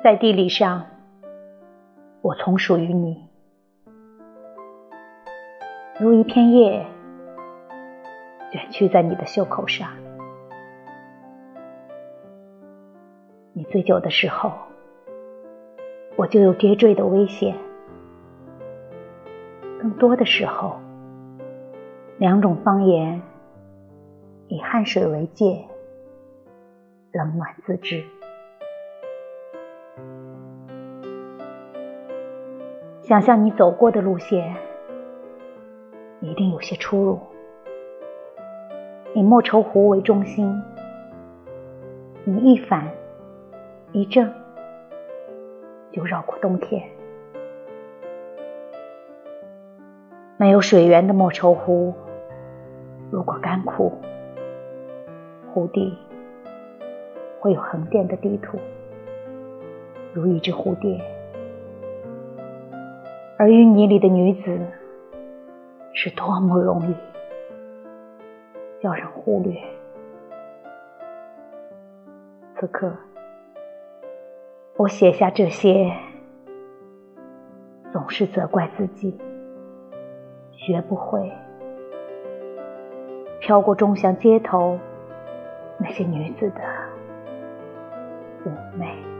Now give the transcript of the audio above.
在地理上，我从属于你，如一片叶卷曲在你的袖口上。你醉酒的时候，我就有跌坠的危险；更多的时候，两种方言以汗水为界，冷暖自知。想象你走过的路线，一定有些出入。以莫愁湖为中心，你一反一正，就绕过冬天。没有水源的莫愁湖，如果干枯，湖底会有横店的地图，如一只蝴蝶。而淤泥里的女子，是多么容易叫人忽略。此刻，我写下这些，总是责怪自己，学不会飘过钟祥街头那些女子的妩媚。